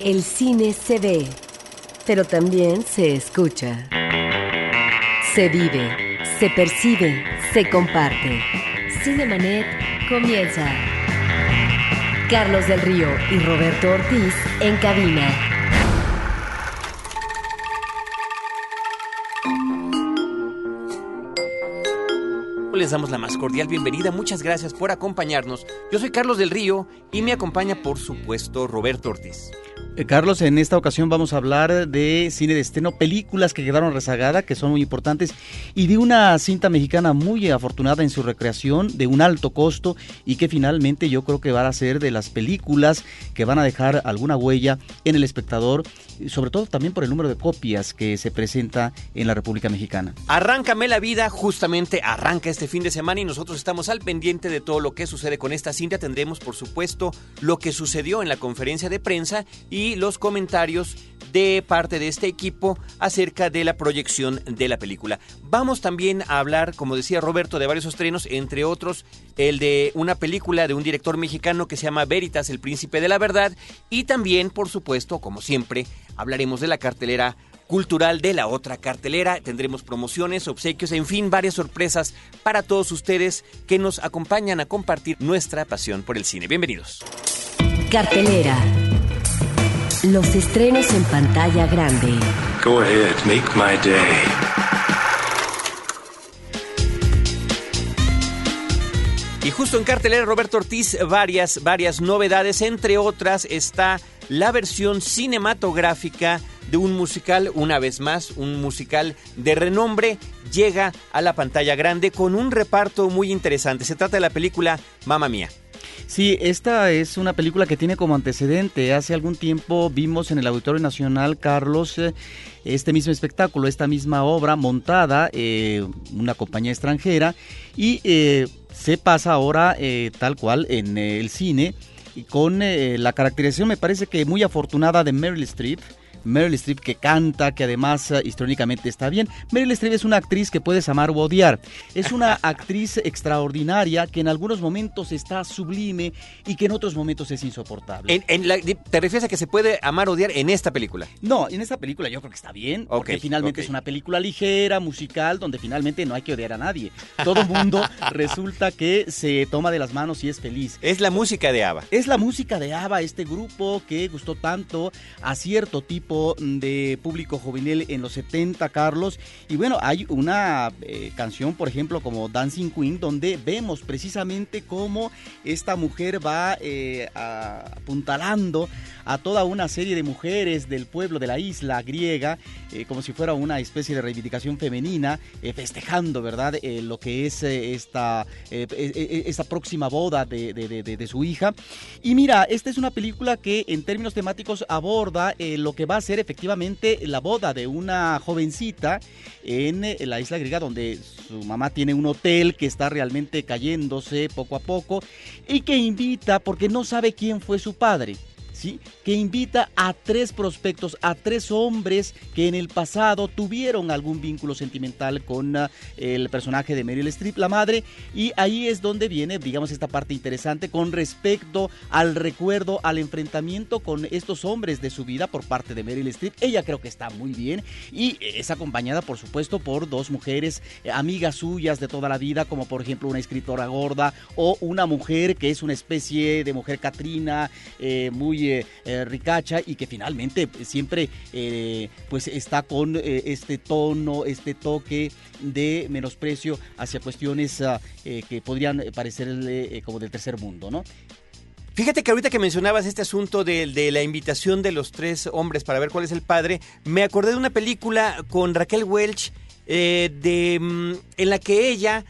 El cine se ve, pero también se escucha. Se vive, se percibe, se comparte. Cinemanet comienza. Carlos del Río y Roberto Ortiz en cabina. Les damos la más cordial bienvenida. Muchas gracias por acompañarnos. Yo soy Carlos del Río y me acompaña, por supuesto, Roberto Ortiz. Eh, Carlos, en esta ocasión vamos a hablar de cine de estreno, películas que quedaron rezagadas, que son muy importantes, y de una cinta mexicana muy afortunada en su recreación, de un alto costo, y que finalmente yo creo que van a ser de las películas que van a dejar alguna huella en el espectador, sobre todo también por el número de copias que se presenta en la República Mexicana. Arráncame la vida, justamente arranca este fin de semana y nosotros estamos al pendiente de todo lo que sucede con esta cinta. Tendremos, por supuesto, lo que sucedió en la conferencia de prensa y los comentarios de parte de este equipo acerca de la proyección de la película. Vamos también a hablar, como decía Roberto, de varios estrenos, entre otros el de una película de un director mexicano que se llama Veritas, el príncipe de la verdad, y también, por supuesto, como siempre, hablaremos de la cartelera cultural de la otra cartelera. Tendremos promociones, obsequios, en fin, varias sorpresas para todos ustedes que nos acompañan a compartir nuestra pasión por el cine. Bienvenidos. Cartelera. Los estrenos en pantalla grande. Go ahead, make my day. Y justo en cartelera Roberto Ortiz, varias, varias novedades, entre otras está la versión cinematográfica de un musical, una vez más, un musical de renombre, llega a la pantalla grande con un reparto muy interesante. Se trata de la película Mamma Mía. Sí, esta es una película que tiene como antecedente. Hace algún tiempo vimos en el Auditorio Nacional, Carlos, eh, este mismo espectáculo, esta misma obra montada, eh, una compañía extranjera, y eh, se pasa ahora tal cual en el cine, y con la caracterización me parece que muy afortunada de Meryl Streep Meryl Streep que canta, que además uh, históricamente está bien. Meryl Streep es una actriz que puedes amar o odiar. Es una actriz extraordinaria que en algunos momentos está sublime y que en otros momentos es insoportable. ¿Te refieres a que se puede amar o odiar en esta película? No, en esta película yo creo que está bien, porque finalmente es una película ligera, musical, donde finalmente no hay que odiar a nadie. Todo mundo resulta que se toma de las manos y es feliz. Es la música de ABBA. Es la música de ABBA, este grupo que gustó tanto a cierto tipo de público juvenil en los 70, Carlos. Y bueno, hay una eh, canción, por ejemplo, como Dancing Queen, donde vemos precisamente cómo esta mujer va eh, apuntalando a toda una serie de mujeres del pueblo de la isla griega, eh, como si fuera una especie de reivindicación femenina, festejando, ¿verdad?, lo que es esta, esta próxima boda de, de, su hija. Y mira, esta es una película que en términos temáticos aborda lo que va ser efectivamente la boda de una jovencita en eh, la isla griega donde su mamá tiene un hotel que está realmente cayéndose poco a poco y que invita porque no sabe quién fue su padre que invita a tres prospectos, a tres hombres que en el pasado tuvieron algún vínculo sentimental con ah, el personaje de Meryl Streep, la madre, y ahí es donde viene, digamos, esta parte interesante con respecto al recuerdo, al enfrentamiento con estos hombres de su vida por parte de Meryl Streep. Ella creo que está muy bien y es acompañada, por supuesto, por dos mujeres eh, amigas suyas de toda la vida, como por ejemplo una escritora gorda o una mujer que es una especie de mujer Catrina, eh, muy eh, ricacha y que finalmente siempre eh, pues está con eh, este tono, este toque de menosprecio hacia cuestiones ah, que podrían parecerle como del tercer mundo, ¿no? Fíjate que ahorita que mencionabas este asunto de, de, la invitación de los tres hombres para ver cuál es el padre, me acordé de una película con Raquel Welch de, mm, en la que ella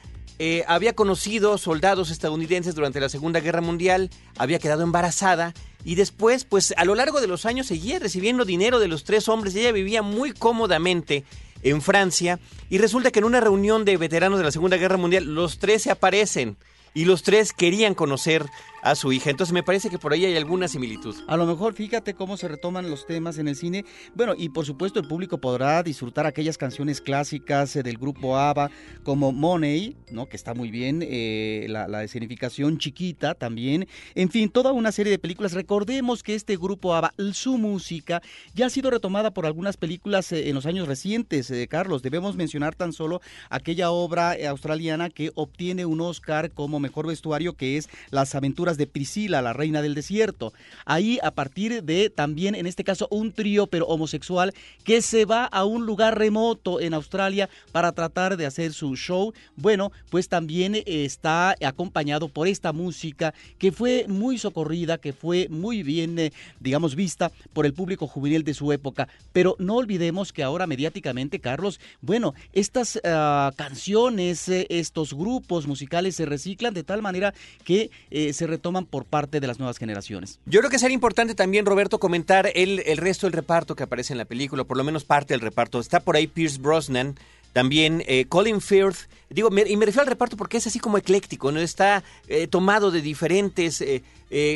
había conocido soldados estadounidenses durante la Segunda Guerra Mundial, había quedado embarazada y después, pues a lo largo de los años seguía recibiendo dinero de los tres hombres ella vivía muy cómodamente en Francia. Y resulta que en una reunión de veteranos de la Segunda Guerra Mundial los tres se aparecen y los tres querían conocer a su hija. Entonces me parece que por ahí hay alguna similitud. A lo mejor fíjate cómo se retoman los temas en el cine. Bueno, y por supuesto el público podrá disfrutar aquellas canciones clásicas eh, del grupo ABBA como Money, ¿no? que está muy bien, eh, la, la, escenificación chiquita también. En fin, toda una serie de películas. Recordemos que este grupo ABBA, su música, ya ha sido retomada por algunas películas eh, en los años recientes, Carlos. Debemos mencionar tan solo aquella obra australiana que obtiene un Oscar como mejor vestuario, que es Las aventuras de Priscila, la reina del desierto. Ahí, a partir de también, en este caso, un trío, pero homosexual, que se va a un lugar remoto en Australia para tratar de hacer su show. Bueno, pues también está acompañado por esta música que fue muy socorrida, que fue muy bien, eh, digamos, vista por el público juvenil de su época. Pero no olvidemos que ahora mediáticamente, Carlos, bueno, estas ah, canciones, eh, estos grupos musicales se reciclan de tal manera que eh, se toman por parte de las nuevas generaciones. Yo creo que sería importante también, Roberto, comentar el, el resto del reparto que aparece en la película, por lo menos parte del reparto. Está por ahí Pierce Brosnan, también eh, Colin Firth, digo, y me refiero al reparto porque es así como ecléctico, ¿no? Está eh, tomado de diferentes eh,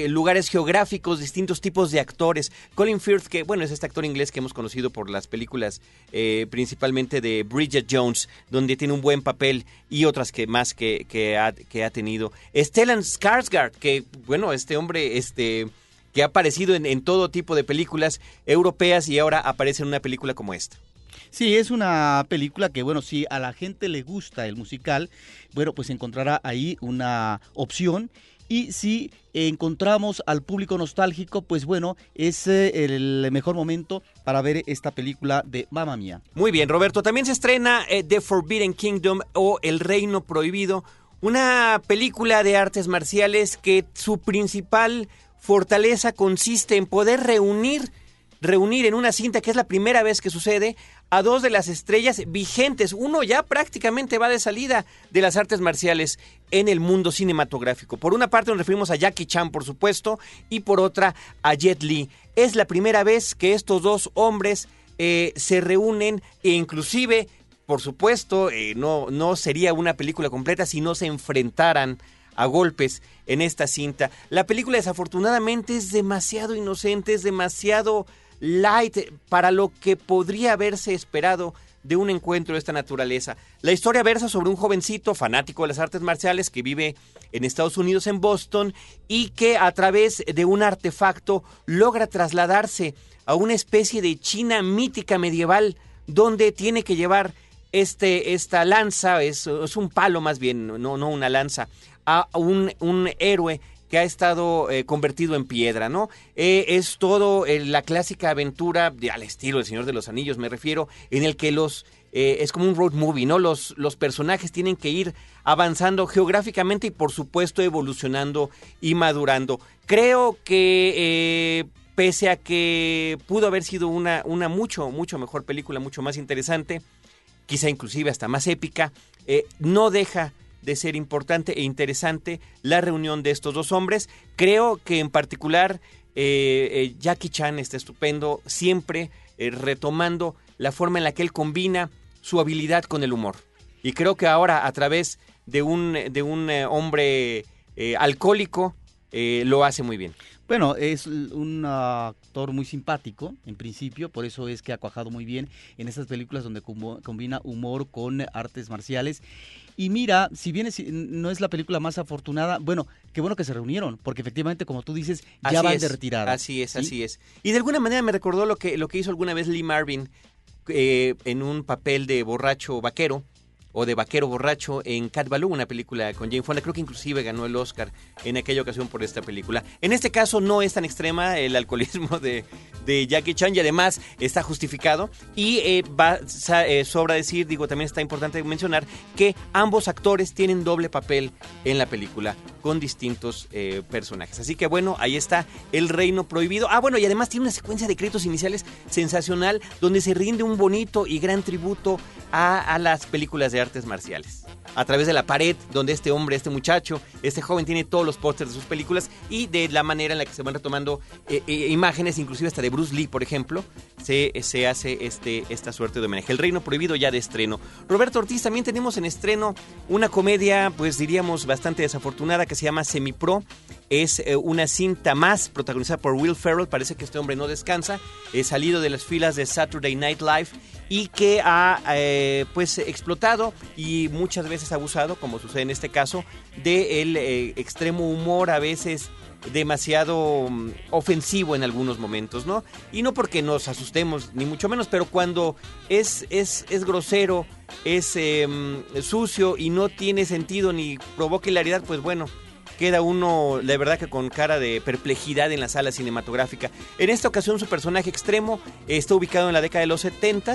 lugares geográficos, distintos tipos de actores. Colin Firth, que bueno, es este actor inglés que hemos conocido por las películas principalmente de Bridget Jones, donde tiene un buen papel y otras que más que, que, ha, que ha tenido. Stellan Skarsgård, que bueno, este hombre, este que ha aparecido en, en todo tipo de películas europeas y ahora aparece en una película como esta. Sí, es una película que, bueno, si a la gente le gusta el musical, bueno, pues encontrará ahí una opción. Y si encontramos al público nostálgico, pues bueno, es eh, el mejor momento para ver esta película de Mamma Mía. Muy bien, Roberto. También se estrena eh, The Forbidden Kingdom o El Reino Prohibido, una película de artes marciales que su principal fortaleza consiste en poder reunir reunir en una cinta que es la primera vez que sucede a dos de las estrellas vigentes. Uno ya prácticamente va de salida de las artes marciales en el mundo cinematográfico. Por una parte nos referimos a Jackie Chan, por supuesto, y por otra a Jet Li. Es la primera vez que estos dos hombres eh, se reúnen e inclusive, por supuesto, eh, no, no sería una película completa si no se enfrentaran a golpes en esta cinta. La película desafortunadamente es demasiado inocente, es demasiado light para lo que podría haberse esperado de un encuentro de esta naturaleza. La historia versa sobre un jovencito fanático de las artes marciales que vive en Estados Unidos, en Boston, y que a través de un artefacto logra trasladarse a una especie de China mítica medieval donde tiene que llevar este, esta lanza, es, es un palo más bien, no, no una lanza, a un, un héroe que ha estado eh, convertido en piedra, ¿no? Eh, es todo eh, la clásica aventura de, al estilo del Señor de los Anillos, me refiero, en el que los es como un road movie, ¿no? Los, los personajes tienen que ir avanzando geográficamente y por supuesto evolucionando y madurando. Creo que pese a que pudo haber sido una, una mucho, mucho mejor película, mucho más interesante, quizá inclusive hasta más épica, no deja de ser importante e interesante la reunión de estos dos hombres. Creo que en particular eh, eh, Jackie Chan está estupendo, siempre eh, retomando la forma en la que él combina su habilidad con el humor. Y creo que ahora a través de un, de un hombre alcohólico lo hace muy bien. Bueno, es un actor muy simpático, en principio, por eso es que ha cuajado muy bien en estas películas donde combina humor con artes marciales. Y mira, si bien no es la película más afortunada, bueno, qué bueno que se reunieron, porque efectivamente, como tú dices, ya van de retirada. Así es, así es. Y de alguna manera me recordó lo que, lo que hizo alguna vez Lee Marvin eh, en un papel de borracho vaquero o de vaquero borracho en Cat Ballou, una película con Jane Fonda. Creo que inclusive ganó el Oscar en aquella ocasión por esta película. En este caso no es tan extrema el alcoholismo de, de Jackie Chan y además está justificado. Y eh, va, eh, sobra decir, digo, también está importante mencionar que ambos actores tienen doble papel en la película con distintos eh, personajes. Así que bueno, ahí está El Reino Prohibido. Ah, bueno, y además tiene una secuencia de créditos iniciales sensacional donde se rinde un bonito y gran tributo a, las películas de artes marciales. A través de la pared donde este hombre, este muchacho, este joven tiene todos los pósters de sus películas y de la manera en la que se van retomando eh, eh, imágenes, inclusive hasta de Bruce Lee, por ejemplo, se, se hace este, esta suerte de homenaje. El Reino Prohibido ya de estreno. Roberto Ortiz, también tenemos en estreno una comedia, pues diríamos, bastante desafortunada que se llama Semipro. Es eh, una cinta más protagonizada por Will Ferrell. Parece que este hombre no descansa. Es salido de las filas de Saturday Night Live y que ha eh, pues explotado y muchas veces abusado, como sucede en este caso, del eh, extremo humor a veces demasiado mm, ofensivo en algunos momentos, ¿no? Y no porque nos asustemos, ni mucho menos, pero cuando es, es, es grosero, es em, sucio y no tiene sentido ni provoca hilaridad, pues bueno, queda uno, la verdad que con cara de perplejidad en la sala cinematográfica. En esta ocasión su personaje extremo está ubicado en la década de los 70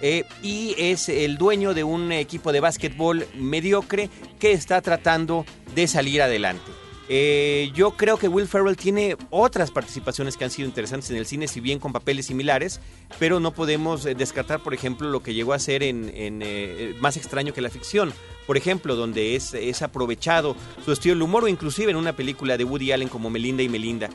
eh, y es el dueño de un equipo de básquetbol mediocre que está tratando de salir adelante. Eh, yo creo que Will Ferrell tiene otras participaciones que han sido interesantes en el cine, si bien con papeles similares, pero no podemos eh, descartar, por ejemplo, lo que llegó a ser en, eh, Más extraño que la ficción, por ejemplo, donde es, aprovechado su estilo del humor o inclusive en una película de Woody Allen como Melinda y Melinda.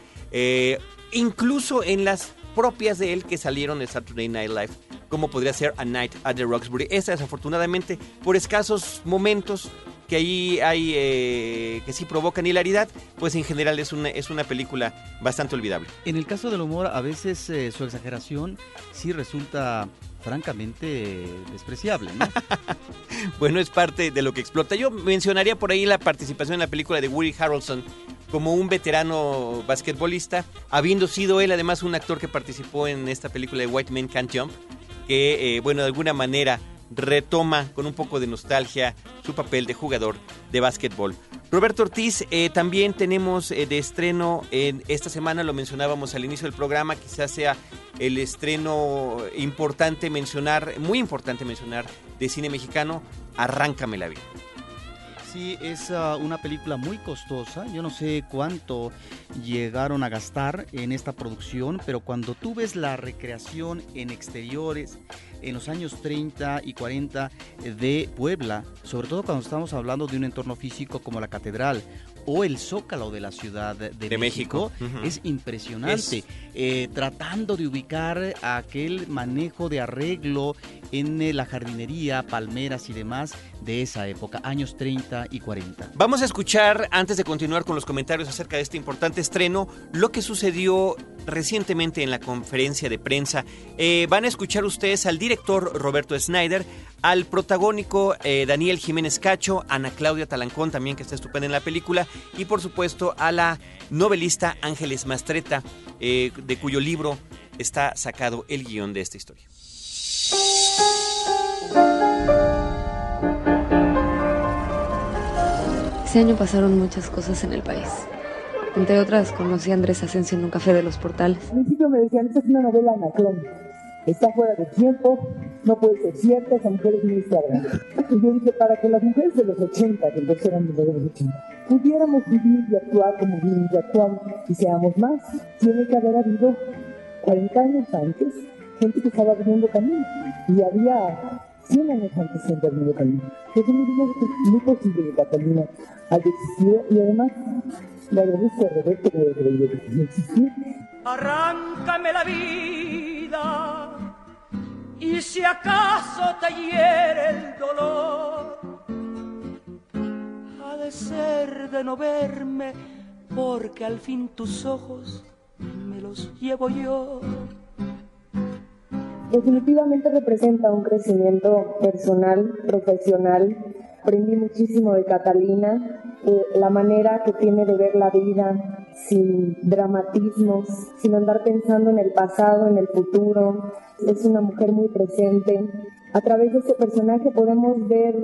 incluso en las propias de él que salieron de Saturday Night Live, como podría ser A Night at the Roxbury. Esta desafortunadamente, por escasos momentos, que ahí hay eh, que sí provocan hilaridad, pues en general es una, es una película bastante olvidable. En el caso del humor, a veces eh, su exageración sí resulta francamente despreciable, ¿no? bueno, es parte de lo que explota. Yo mencionaría por ahí la participación en la película de Woody Harrelson como un veterano basquetbolista, habiendo sido él además un actor que participó en esta película de White Men Can't Jump, que, eh, bueno, de alguna manera retoma con un poco de nostalgia su papel de jugador de básquetbol. Roberto Ortiz, eh, también tenemos eh, de estreno en esta semana, lo mencionábamos al inicio del programa, quizás sea el estreno importante mencionar, muy importante mencionar, de cine mexicano, Arráncame la vida. Sí, es ah, una película muy costosa. Yo no sé cuánto llegaron a gastar en esta producción, pero cuando tú ves la recreación en exteriores en los años 30 y 40 de Puebla, sobre todo cuando estamos hablando de un entorno físico como la catedral o el zócalo de la Ciudad de, México, es impresionante. Eh, tratando de ubicar aquel manejo de arreglo en eh, la jardinería, palmeras y demás de esa época, años 30 y 40. Vamos a escuchar, antes de continuar con los comentarios acerca de este importante estreno, lo que sucedió recientemente en la conferencia de prensa. Eh, van a escuchar ustedes al director Roberto Snyder, al protagónico Daniel Jiménez Cacho, Ana Claudia Talancón también que está estupenda en la película, y por supuesto a la novelista Ángeles Mastreta, eh, de cuyo libro está sacado el guion de esta historia. Ese año pasaron muchas cosas en el país. Entre otras, conocí a Andrés Asensio en un café de los portales. Al principio me decían, esta es una novela anacrónica. Está fuera de tiempo, no puede ser cierta, esa mujer es muy. Y yo dije, para que las mujeres de los 80, que entonces eran de los 80, pudiéramos vivir y actuar como vivimos y actuamos y seamos más, tiene que haber habido 40 años antes gente que estaba abriendo camino y había 100 años antes gente abriendo camino. Entonces me es muy posible que Catalina haya existido y además le agradezco a Roberto que existió. Arráncame la vida y si acaso te hiere el dolor de ser de no verme, porque al fin tus ojos me los llevo yo. Definitivamente representa un crecimiento personal, profesional. Aprendí muchísimo de Catalina, eh, la manera que tiene de ver la vida sin dramatismos, sin andar pensando en el pasado, en el futuro. Es una mujer muy presente. A través de este personaje podemos ver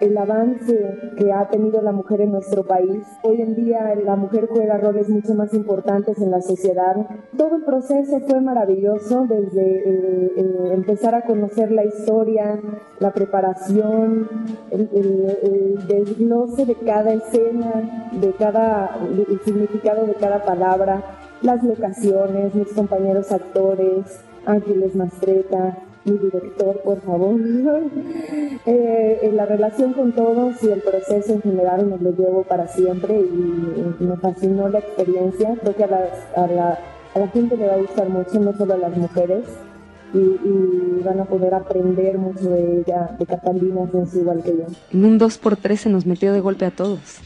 el avance que ha tenido la mujer en nuestro país. Hoy en día la mujer juega roles mucho más importantes en la sociedad. Todo el proceso fue maravilloso, desde eh, eh, empezar a conocer la historia, la preparación, el, desglose de cada escena, de cada, el significado de cada palabra, las locaciones, mis compañeros actores, Ángeles Mastreta, mi director, por favor. eh, la relación con todos y el proceso en general me lo llevo para siempre y, me fascinó la experiencia. Creo que a, a, la, a la gente le va a gustar mucho, no solo a las mujeres. y, van a poder aprender mucho de ella, de Catalina, que es igual que yo. En un 2x3 se nos metió de golpe a todos.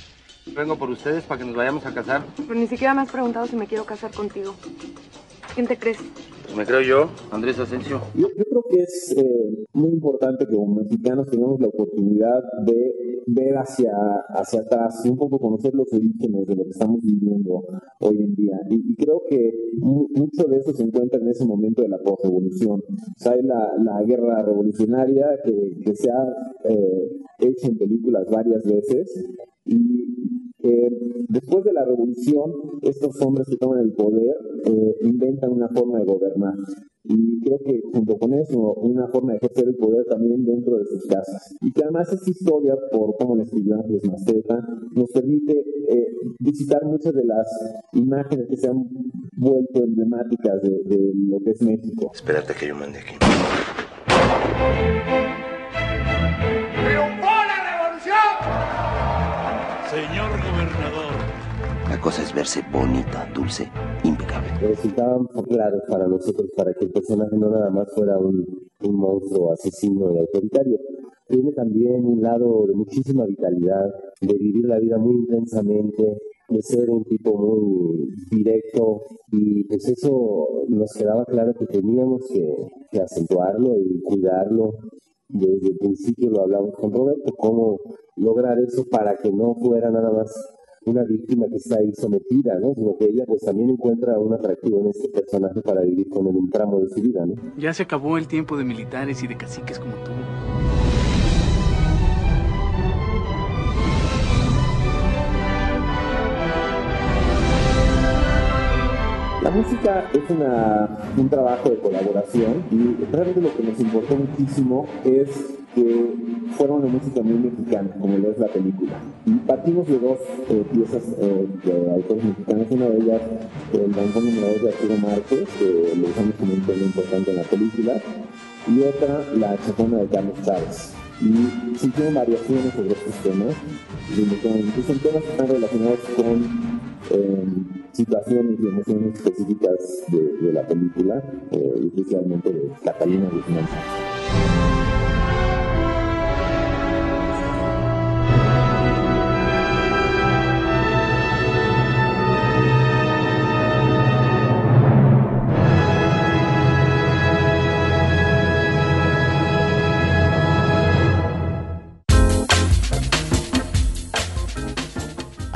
Vengo por ustedes para que nos vayamos a casar. Pero ni siquiera me has preguntado si me quiero casar contigo. ¿Quién te crees? Pues me creo yo, Andrés Asensio. Yo, creo que es eh, muy importante que como mexicanos tengamos la oportunidad de ver hacia, hacia atrás y un poco conocer los orígenes de lo que estamos viviendo hoy en día. Y, creo que mucho de eso se encuentra en ese momento de la postrevolución. O sea, hay la, la guerra revolucionaria que, que se ha eh, hecho en películas varias veces y eh, después de la revolución, estos hombres que toman el poder eh, inventan una forma de gobernar. Y creo que junto con eso, una forma de ejercer el poder también dentro de sus casas. Y que además esta historia, por cómo la escribió Ángeles Mastreta, nos permite eh, visitar muchas de las imágenes que se han vuelto emblemáticas de, de lo que es México. Espérate que yo mande aquí. Señor gobernador. Cosa es verse bonita, dulce, impecable. Resultaban claros para nosotros, para que el personaje no nada más fuera un, un monstruo asesino y autoritario. Tiene también un lado de muchísima vitalidad, de vivir la vida muy intensamente, de ser un tipo muy directo y pues eso nos quedaba claro que teníamos que, que acentuarlo y cuidarlo desde el principio lo hablamos con Roberto, cómo lograr eso para que no fuera nada más una víctima que está ahí sometida, ¿no? Sino que ella pues también encuentra un atractivo en este personaje para vivir con él un tramo de su vida, ¿no? Ya se acabó el tiempo de militares y de caciques como tú. La música es una, un trabajo de colaboración y realmente lo que nos importó muchísimo es que fuera una música muy mexicana, como lo es la película. Y partimos de dos eh, piezas eh, de autores mexicanos, una de ellas el danzón número 2 de Arturo Márquez, que lo usamos como un tema importante en la película, y otra, la chacona de Carlos Chávez. Y se hicieron variaciones sobre estos temas, y son temas que están relacionados con eh, situaciones y emociones específicas de, la película, eh, especialmente de Catalina Guzmán.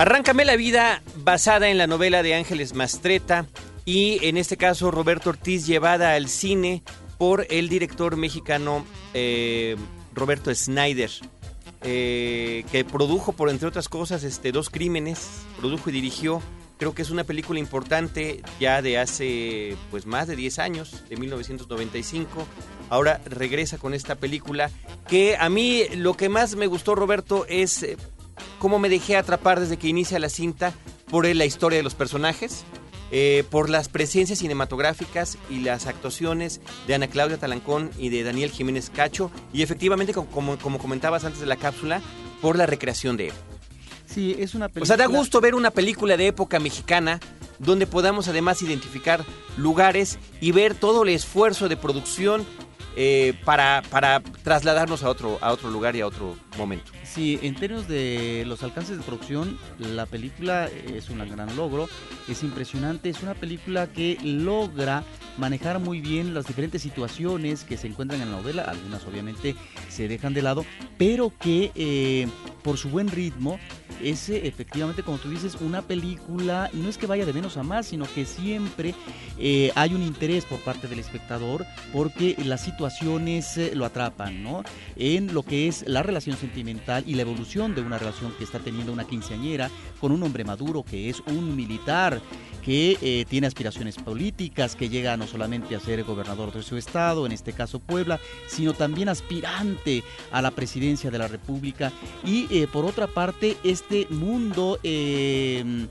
Arráncame la vida basada en la novela de Ángeles Mastreta y en este caso Roberto Ortiz llevada al cine por el director mexicano eh, Roberto Snyder. Eh, que produjo, por entre otras cosas, este, dos crímenes, produjo y dirigió. Creo que es una película importante ya de hace pues más de 10 años, de 1995. Ahora regresa con esta película que a mí lo que más me gustó, Roberto, es eh, cómo me dejé atrapar desde que inicia la cinta por la historia de los personajes, eh, por las presencias cinematográficas y las actuaciones de Ana Claudia Talancón y de Daniel Jiménez Cacho, y efectivamente, como, como comentabas antes de la cápsula, por la recreación de él. Sí, es una película. O sea, da gusto ver una película de época mexicana donde podamos además identificar lugares y ver todo el esfuerzo de producción eh, para, para trasladarnos a otro, a otro lugar y a otro momento. Sí, en términos de los alcances de producción, la película es un gran logro, es impresionante, es una película que logra manejar muy bien las diferentes situaciones que se encuentran en la novela, algunas obviamente se dejan de lado, pero que eh, por su buen ritmo es efectivamente, como tú dices, una película, no es que vaya de menos a más, sino que siempre eh, hay un interés por parte del espectador porque las situaciones eh, lo atrapan, ¿no? En lo que es la relación sentimental y la evolución de una relación que está teniendo una quinceañera con un hombre maduro que es un militar que eh, tiene aspiraciones políticas, que llega no solamente a ser gobernador de su estado, en este caso Puebla, sino también aspirante a la presidencia de la República. Y eh, por otra parte, este mundo eh,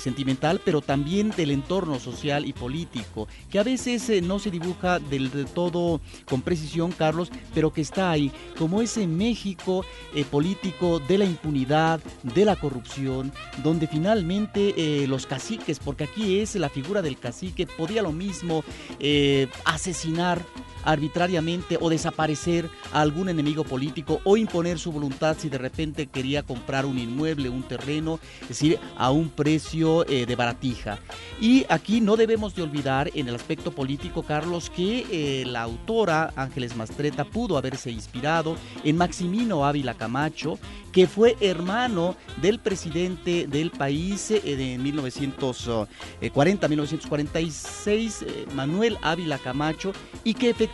sentimental, pero también del entorno social y político, que a veces no se dibuja del, todo con precisión, Carlos, pero que está ahí, como ese México político de la impunidad, de la corrupción, donde finalmente los caciques, porque aquí es la figura del cacique, podía lo mismo eh, asesinar arbitrariamente o desaparecer a algún enemigo político o imponer su voluntad si de repente quería comprar un inmueble, un terreno, es decir, a un precio eh, de baratija. Y aquí no debemos de olvidar en el aspecto político, Carlos, que eh, la autora Ángeles Mastreta pudo haberse inspirado en Maximino Ávila Camacho, que fue hermano del presidente del país eh, de 1940-1946, Manuel Ávila Camacho, y que efectivamente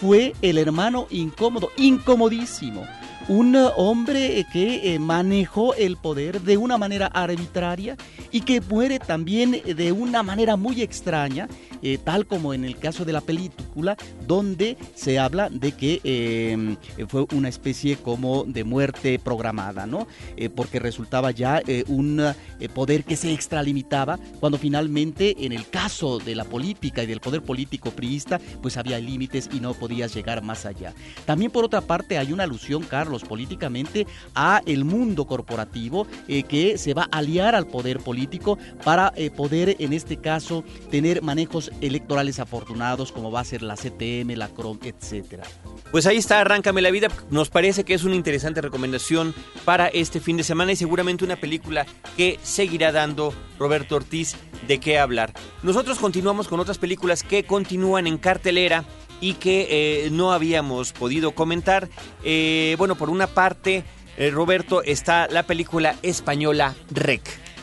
fue el hermano incómodo, incomodísimo un hombre que manejó el poder de una manera arbitraria y que muere también de una manera muy extraña eh, tal como en el caso de la película, donde se habla de que eh, fue una especie como de muerte programada, ¿no? Eh, porque resultaba ya un poder que se extralimitaba cuando finalmente en el caso de la política y del poder político priista, pues había límites y no podías llegar más allá. También por otra parte hay una alusión, Carlos, políticamente a el mundo corporativo que se va a aliar al poder político para poder en este caso tener manejos electorales afortunados como va a ser la CTM, la CROM, etcétera. Pues ahí está, Arráncame la vida. Nos parece que es una interesante recomendación para este fin de semana y seguramente una película que seguirá dando Roberto Ortiz de qué hablar. Nosotros continuamos con otras películas que continúan en cartelera y que eh, no habíamos podido comentar. Eh, bueno, por una parte, eh, Roberto, está la película española Rec.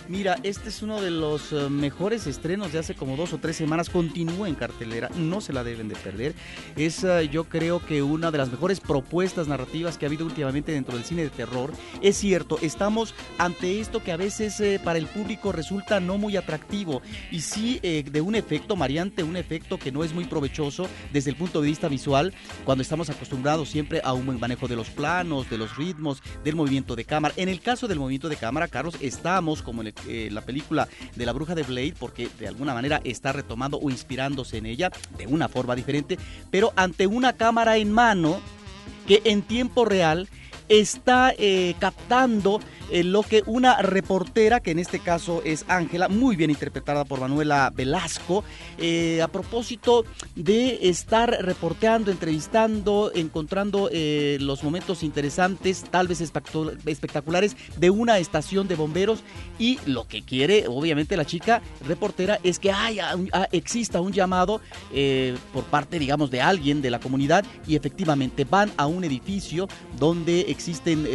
Mira, este es uno de los eh, mejores estrenos de hace como dos o tres semanas. Continúa en cartelera, no se la deben de perder. Es eh, yo creo que una de las mejores propuestas narrativas que ha habido últimamente dentro del cine de terror. Es cierto, estamos ante esto que a veces eh, para el público resulta no muy atractivo y sí de un efecto mariante, un efecto que no es muy provechoso desde el punto de vista visual cuando estamos acostumbrados siempre a un buen manejo de los planos, de los ritmos, del movimiento de cámara. En el caso del movimiento de cámara, Carlos, estamos como en el eh, la película de la bruja de Blade, porque de alguna manera está retomando o inspirándose en ella de una forma diferente, pero ante una cámara en mano que en tiempo real está eh, captando eh, lo que una reportera, que en este caso es Ángela, muy bien interpretada por Manuela Velasco, eh, a propósito de estar reporteando, entrevistando, encontrando los momentos interesantes, tal vez espectaculares, de una estación de bomberos. Y lo que quiere, obviamente, la chica reportera es que haya, ah, exista un llamado por parte, digamos, de alguien de la comunidad y efectivamente van a un edificio donde existen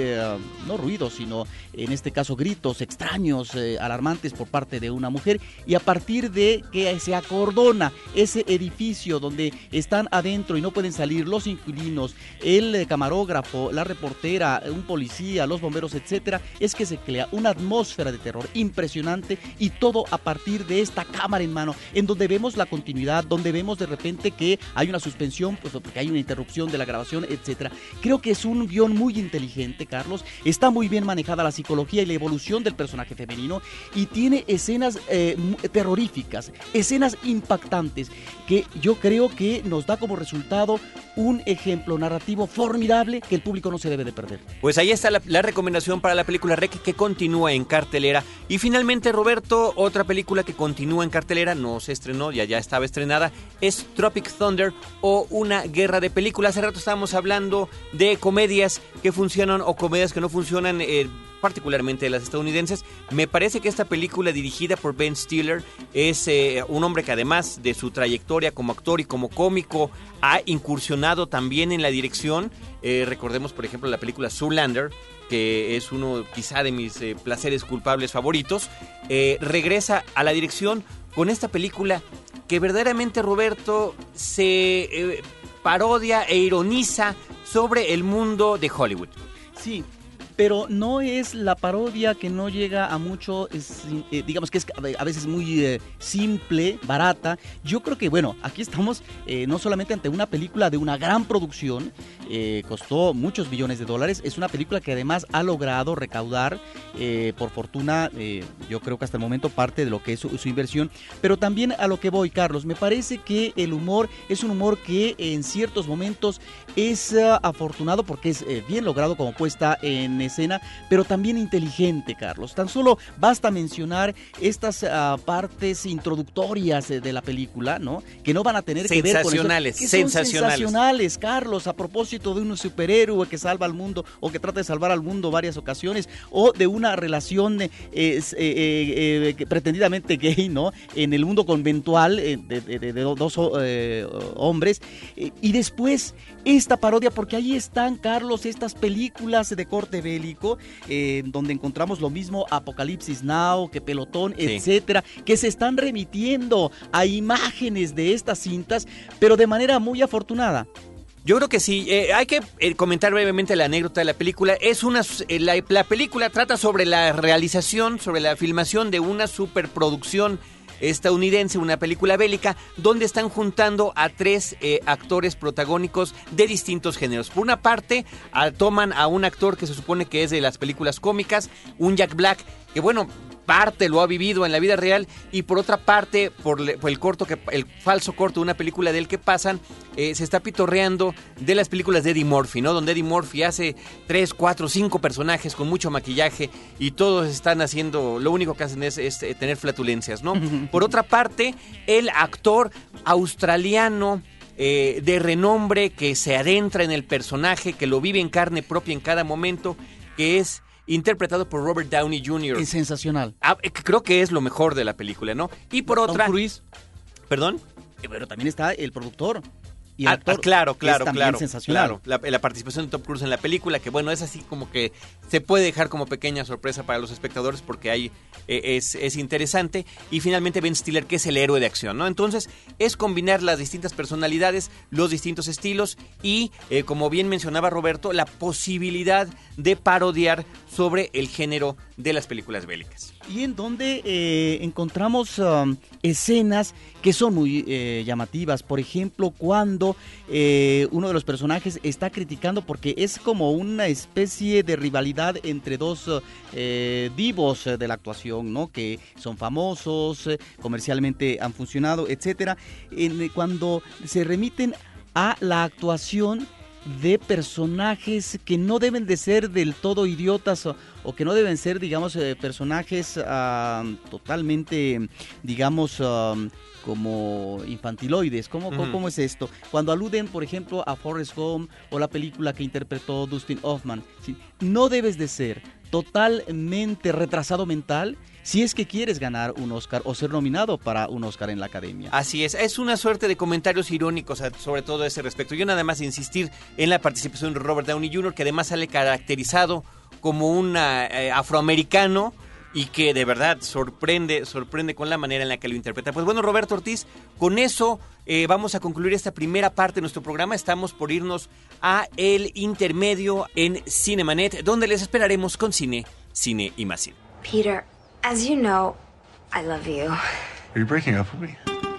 no ruidos, sino en este caso gritos extraños, eh, alarmantes por parte de una mujer, y a partir de que se acordona ese edificio donde están adentro y no pueden salir los inquilinos, el eh, camarógrafo, la reportera, un policía, los bomberos, etcétera, es que se crea una atmósfera de terror impresionante y todo a partir de esta cámara en mano, en donde vemos la continuidad, donde vemos de repente que hay una suspensión, pues porque hay una interrupción de la grabación, etcétera. Creo que es un guion muy inteligente, Carlos. Está muy bien manejada la psicología y la evolución del personaje femenino y tiene escenas eh, terroríficas, escenas impactantes que yo creo que nos da como resultado un ejemplo narrativo formidable que el público no se debe de perder. Pues ahí está la, recomendación para la película Rec que continúa en cartelera. Y finalmente, Roberto, otra película que continúa en cartelera, no se estrenó, ya ya estaba estrenada, es Tropic Thunder o Una Guerra de Películas. Hace rato estábamos hablando de comedias que funcionan o comedias que no funcionan. Eh, particularmente de las estadounidenses. Me parece que esta película dirigida por Ben Stiller es eh, un hombre que además de su trayectoria como actor y como cómico ha incursionado también en la dirección. Eh, recordemos por ejemplo la película Zoolander, que es uno quizá de mis placeres culpables favoritos. regresa a la dirección con esta película que verdaderamente Roberto se parodia e ironiza sobre el mundo de Hollywood. Sí, pero no es la parodia que no llega a mucho, eh, digamos que es a veces muy eh, simple, barata. Yo creo que, bueno, aquí estamos eh, no solamente ante una película de una gran producción, costó muchos millones de dólares, es una película que además ha logrado recaudar, por fortuna, yo creo que hasta el momento parte de lo que es su, inversión, pero también a lo que voy, Carlos, me parece que el humor es un humor que en ciertos momentos es afortunado porque es bien logrado como puesta en escena, pero también inteligente, Carlos. Tan solo basta mencionar estas ah, partes introductorias de, de la película, ¿no? Que no van a tener que ver con Sensacionales, sensacionales. sensacionales, Carlos, a propósito de un superhéroe que salva al mundo o que trata de salvar al mundo varias ocasiones, o de una relación eh, eh, eh, eh, pretendidamente gay, ¿no? En el mundo conventual eh, de, de- de- dos eh, hombres. Y después esta parodia, porque ahí están, Carlos, estas películas de corte bélico, eh, donde encontramos lo mismo Apocalipsis Now, que Pelotón, Sí. etcétera, que se están remitiendo a imágenes de estas cintas, pero de manera muy afortunada. Yo creo que sí. Eh, hay que eh, comentar brevemente la anécdota de la película. Es una eh, la, la película trata sobre la realización, sobre la filmación de una superproducción estadounidense, una película bélica, donde están juntando a tres eh, actores protagónicos de distintos géneros. Por una parte, toman a un actor que se supone que es de las películas cómicas, un Jack Black, que bueno, parte lo ha vivido en la vida real y por otra parte por, el corto que el falso corto de una película de él que pasan eh, se está pitorreando de las películas de Eddie Murphy no donde Eddie Murphy hace tres cuatro cinco personajes con mucho maquillaje y todos están haciendo lo único que hacen es, es, eh, tener flatulencias no por otra parte el actor australiano eh, de renombre que se adentra en el personaje que lo vive en carne propia en cada momento que es interpretado por Robert Downey Jr. Es sensacional. Ah, eh, creo que es lo mejor de la película, ¿no? Y por Tom otra... Cruise. ¿Perdón? Eh, Pero también está el productor. Y el Ah, actor, ah, claro, es claro, también claro. sensacional. Claro, la, la participación de Tom Cruise en la película, que bueno, es así como que se puede dejar como pequeña sorpresa para los espectadores porque ahí eh, es, es interesante. Y finalmente Ben Stiller, que es el héroe de acción, ¿no? Entonces, es combinar las distintas personalidades, los distintos estilos y, eh, como bien mencionaba Roberto, la posibilidad de parodiar sobre el género de las películas bélicas. Y en donde eh, encontramos um, escenas que son muy eh, llamativas. Por ejemplo, cuando eh, uno de los personajes está criticando porque es como una especie de rivalidad entre dos eh, divos eh, de la actuación, ¿no? Que son famosos, eh, comercialmente han funcionado, etcétera. Cuando se remiten a la actuación de personajes que no deben de ser del todo idiotas o, o que no deben ser, digamos, eh, personajes ah, totalmente, digamos, como infantiloides. ¿Cómo, cómo- es esto? Cuando aluden, por ejemplo, a Forrest Gump o la película que interpretó Dustin Hoffman, ¿sí? no debes de ser totalmente retrasado mental si es que quieres ganar un Oscar o ser nominado para un Oscar en la academia. Así es, es una suerte de comentarios irónicos sobre todo a ese respecto. Yo nada más insistir en la participación de Robert Downey Jr., que además sale caracterizado como un ah, eh, afroamericano y que de verdad sorprende, sorprende con la manera en la que lo interpreta. Pues bueno, Roberto Ortiz, con eso eh, vamos a concluir esta primera parte de nuestro programa. Estamos por irnos a el intermedio en Cinemanet, donde les esperaremos con cine, cine y más cine. Peter, as you know, I love you. Are you breaking up with me?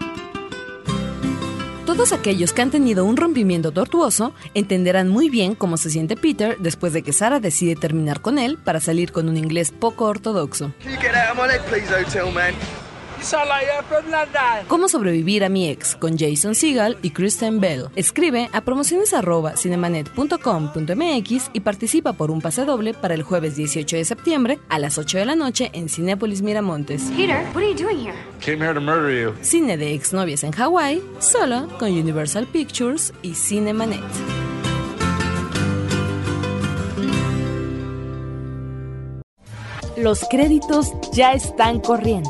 Todos aquellos que han tenido un rompimiento tortuoso entenderán muy bien cómo se siente Peter después de que Sara decide terminar con él para salir con un inglés poco ortodoxo. Cómo sobrevivir a mi ex con Jason Segel y Kristen Bell. Escribe a promociones@cinemanet.com.mx y participa por un pase doble para el jueves 18 de septiembre a las 8 de la noche en Cinépolis Miramontes. Peter, what are you doing here? Came here to murder you. Cine de exnovias en Hawái, solo con Universal Pictures y Cinemanet. Los créditos ya están corriendo.